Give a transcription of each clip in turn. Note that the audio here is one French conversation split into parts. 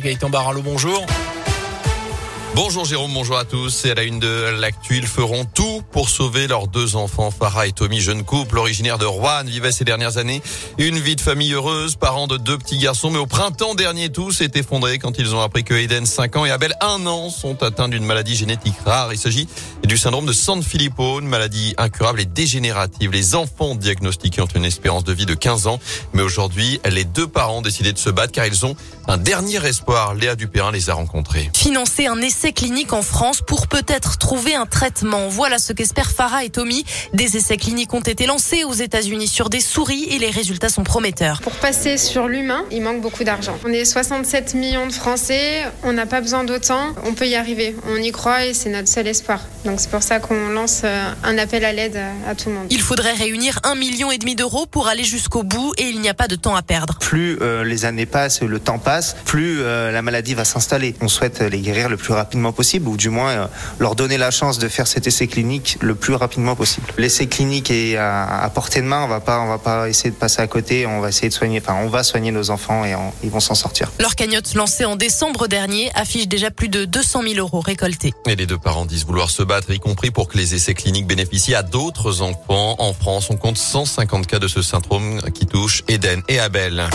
Gaëtan Barallot, bonjour. Bonjour Jérôme, bonjour à tous. Et à la une de l'actu, ils feront tout pour sauver leurs deux enfants, Farah et Tommy, jeune couple originaire de Rouen, vivaient ces dernières années une vie de famille heureuse, parents de deux petits garçons. Mais au printemps dernier, tout s'est effondré quand ils ont appris que Eden, 5 ans, et Abel, 1 an, sont atteints d'une maladie génétique rare. Il s'agit du syndrome de Sanfilippo, une maladie incurable et dégénérative. Les enfants diagnostiqués ont une espérance de vie de 15 ans. Mais aujourd'hui, les deux parents ont décidé de se battre car ils ont un dernier espoir. Léa Dupérin les a rencontrés. Financer un cliniques en France pour peut-être trouver un traitement. Voilà ce qu'espèrent Farah et Tommy. Des essais cliniques ont été lancés aux États-Unis sur des souris et les résultats sont prometteurs. Pour passer sur l'humain, il manque beaucoup d'argent. On est 67 millions de Français, on n'a pas besoin d'autant, on peut y arriver. On y croit et c'est notre seul espoir. Donc c'est pour ça qu'on lance euh, un appel à l'aide à tout le monde. Il faudrait réunir un million et demi d'euros pour aller jusqu'au bout et il n'y a pas de temps à perdre. Plus euh, les années passent, le temps passe, plus euh, la maladie va s'installer. On souhaite les guérir le plus rapidement possible, ou du moins euh, leur donner la chance de faire cet essai clinique le plus rapidement possible. L'essai clinique est à, portée de main, on va pas, on va pas essayer de passer à côté, on va essayer de soigner, enfin on va soigner nos enfants et ils vont s'en sortir. Leur cagnotte lancée en décembre dernier affiche déjà plus de 200 000 euros récoltés. Et les deux parents disent vouloir se battre, y compris pour que les essais cliniques bénéficient à d'autres enfants. En France, on compte 150 cas de ce syndrome qui touche Eden et Abel.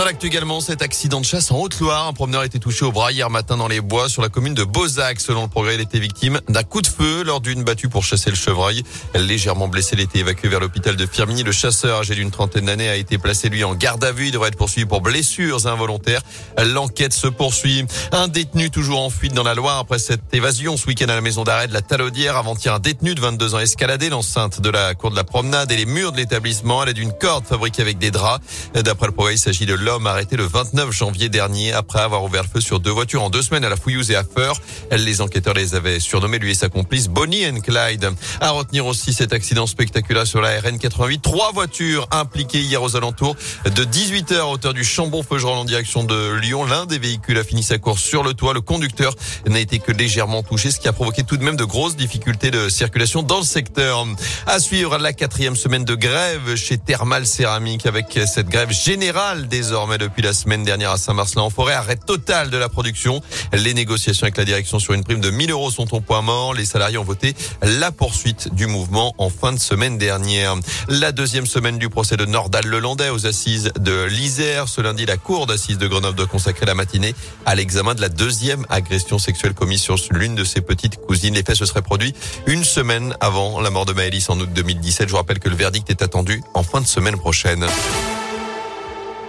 Dans l'actu également, cet accident de chasse en Haute-Loire. Un promeneur a été touché au bras hier matin dans les bois sur la commune de Beauzac. Selon le progrès, il était victime d'un coup de feu lors d'une battue pour chasser le chevreuil. Légèrement blessé, il a été évacué vers l'hôpital de Firminy. Le chasseur, âgé d'une trentaine d'années, a été placé lui en garde à vue. Il devrait être poursuivi pour blessures involontaires. L'enquête se poursuit. Un détenu toujours en fuite dans la Loire après cette évasion ce week-end à la maison d'arrêt de la Talaudière. Avant-hier, un détenu de 22 ans escaladé l'enceinte de la cour de la promenade et les murs de l'établissement à l'aide d'une corde fabriquée avec des draps. D'après le progrès, il s'agit de l'homme arrêté le 29 janvier dernier après avoir ouvert le feu sur deux voitures en deux semaines à la Fouillouse et à Feur. Les enquêteurs les avaient surnommés, lui et sa complice, Bonnie and Clyde. À retenir aussi cet accident spectaculaire sur la RN 88. Trois voitures impliquées hier aux alentours de 18h à hauteur du Chambon-Feugerolles en direction de Lyon. L'un des véhicules a fini sa course sur le toit. Le conducteur n'a été que légèrement touché, ce qui a provoqué tout de même de grosses difficultés de circulation dans le secteur. À suivre la quatrième semaine de grève chez Thermal Céramique avec cette grève générale désormais depuis la semaine dernière à Saint-Marcelin-en-Forêt. Arrêt total de la production. Les négociations avec la direction sur une prime de 1000 euros sont au point mort. Les salariés ont voté la poursuite du mouvement en fin de semaine dernière. La deuxième semaine du procès de Nordal-Lelandais aux assises de l'Isère. Ce lundi, la cour d'assises de Grenoble doit consacrer la matinée à l'examen de la deuxième agression sexuelle commise sur l'une de ses petites cousines. Les faits se seraient produits une semaine avant la mort de Maëlys en août 2017. Je rappelle que le verdict est attendu en fin de semaine prochaine.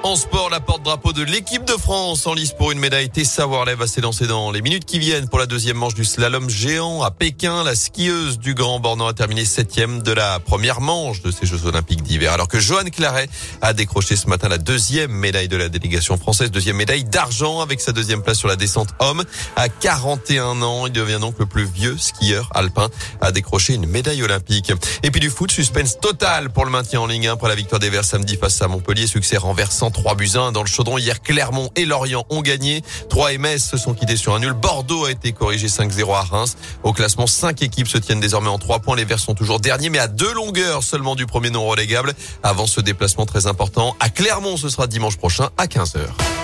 En sport, la porte-drapeau de l'équipe de France en lice pour une médaille. Tessa Worley va s'élancer dans les minutes qui viennent pour la deuxième manche du slalom géant à Pékin. La skieuse du Grand Bornand a terminé septième de la première manche de ces Jeux Olympiques d'hiver. Alors que Johan Claret a décroché ce matin la deuxième médaille de la délégation française, deuxième médaille d'argent avec sa deuxième place sur la descente homme. À 41 ans, il devient donc le plus vieux skieur alpin à décrocher une médaille olympique. Et puis du foot, suspense total pour le maintien en Ligue 1 après la victoire des Verts samedi face à Montpellier, succès renversant 3 buts 1 dans le chaudron. Hier, Clermont et Lorient ont gagné. 3 MS se sont quittés sur un nul. Bordeaux a été corrigé 5-0 à Reims. Au classement, 5 équipes se tiennent désormais en 3 points. Les Verts sont toujours derniers, mais à deux longueurs seulement du premier non relégable. Avant ce déplacement très important à Clermont, ce sera dimanche prochain à 15h.